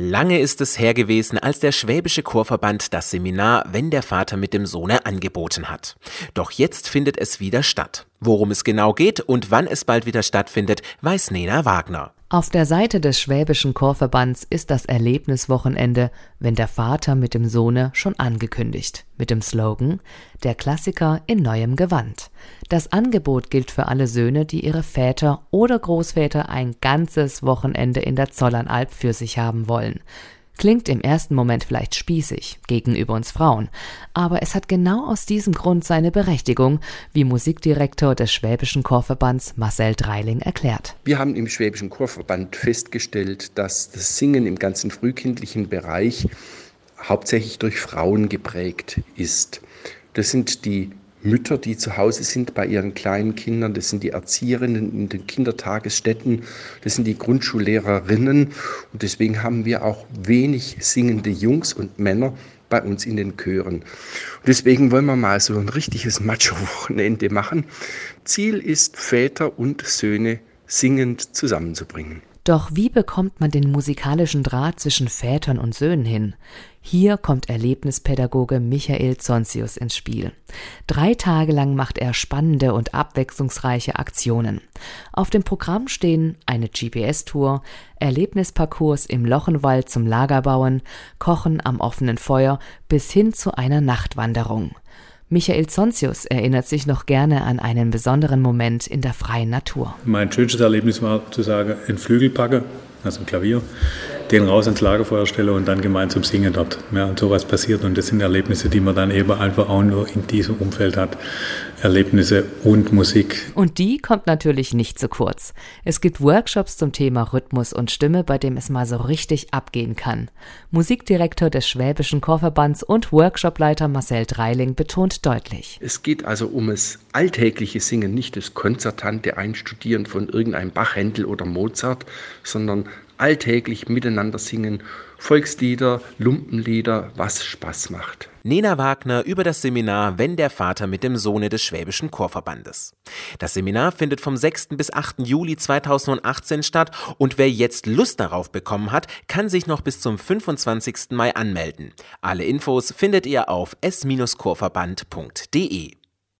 Lange ist es her gewesen, als der Schwäbische Chorverband das Seminar Wenn der Vater mit dem Sohne angeboten hat. Doch jetzt findet es wieder statt. Worum es genau geht und wann es bald wieder stattfindet, weiß Nena Wagner. Auf der Seite des Schwäbischen Chorverbands ist das Erlebniswochenende Wenn der Vater mit dem Sohne schon angekündigt. Mit dem Slogan Der Klassiker in neuem Gewand. Das Angebot gilt für alle Söhne, die ihre Väter oder Großväter ein ganzes Wochenende in der Zollernalb für sich haben wollen. Klingt im ersten Moment vielleicht spießig gegenüber uns Frauen, aber es hat genau aus diesem Grund seine Berechtigung, wie Musikdirektor des Schwäbischen Chorverbands Marcel Dreiling erklärt. Wir haben im Schwäbischen Chorverband festgestellt, dass das Singen im ganzen frühkindlichen Bereich hauptsächlich durch Frauen geprägt ist. Das sind die Mütter, die zu Hause sind bei ihren kleinen Kindern, das sind die Erzieherinnen in den Kindertagesstätten, das sind die Grundschullehrerinnen und deswegen haben wir auch wenig singende Jungs und Männer bei uns in den Chören. Und deswegen wollen wir mal so ein richtiges Macho-Wochenende machen. Ziel ist, Väter und Söhne singend zusammenzubringen. Doch wie bekommt man den musikalischen Draht zwischen Vätern und Söhnen hin? Hier kommt Erlebnispädagoge Michael Zonsius ins Spiel. Drei Tage lang macht er spannende und abwechslungsreiche Aktionen. Auf dem Programm stehen eine GPS-Tour, Erlebnisparcours im Lochenwald zum Lagerbauen, Kochen am offenen Feuer bis hin zu einer Nachtwanderung. Michael Zonsius erinnert sich noch gerne an einen besonderen Moment in der freien Natur. Mein schönstes Erlebnis war zu sagen, ein Flügel packe, also ein Klavier, den raus ins Lagerfeuer stelle und dann gemeinsam singen dort. Ja, und sowas passiert und das sind Erlebnisse, die man dann eben einfach auch nur in diesem Umfeld hat. Erlebnisse und Musik. Und die kommt natürlich nicht zu kurz. Es gibt Workshops zum Thema Rhythmus und Stimme, bei dem es mal so richtig abgehen kann. Musikdirektor des Schwäbischen Chorverbands und Workshopleiter Marcel Dreiling betont deutlich. Es geht also um das alltägliche Singen, nicht das konzertante Einstudieren von irgendeinem Bach, Händel oder Mozart, sondern alltäglich miteinander singen, Volkslieder, Lumpenlieder, was Spaß macht. Nena Wagner über das Seminar Wenn der Vater mit dem Sohne des Schwäbischen Chorverbandes. Das Seminar findet vom 6. bis 8. Juli 2018 statt und wer jetzt Lust darauf bekommen hat, kann sich noch bis zum 25. Mai anmelden. Alle Infos findet ihr auf s-chorverband.de.